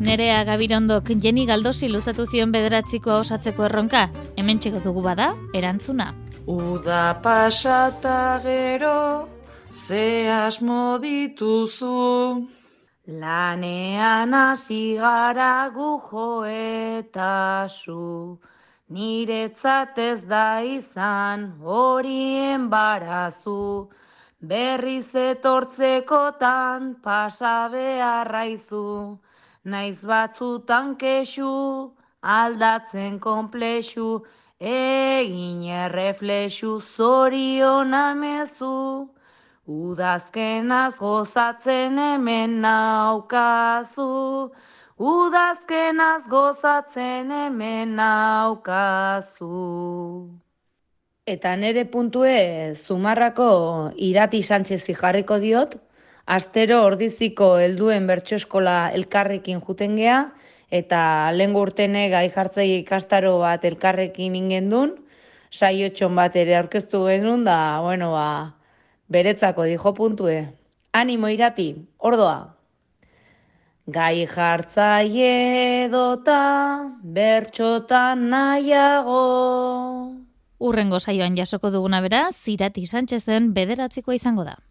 nerea gabirondok Jenny Galdosi luzatu zion bederatziko osatzeko erronka, hemen dugu bada, erantzuna. Uda pasata gero, ze asmo dituzu. Lanean hasi gara gujo eta zu, niretzat ez da izan horien barazu, berriz etortzekotan pasa beharraizu, naiz batzutan kexu, aldatzen konplexu, egin erreflexu zorion amezu, udazkenaz gozatzen hemen naukazu, udazkenaz gozatzen hemen naukazu. Eta nere puntue Zumarrako Irati Sánchez jarriko diot, astero ordiziko helduen bertso eskola elkarrekin juten gea, eta lehen urtene gai jartzei ikastaro bat elkarrekin ingendun, saiotxon bat ere aurkeztu genuen da, bueno, ba, beretzako dijo puntue. Animo irati, ordoa. Gai jartzaile dota bertxotan nahiago. Urrengo saioan jasoko duguna beraz, Irati Sánchezen bederatzikoa izango da.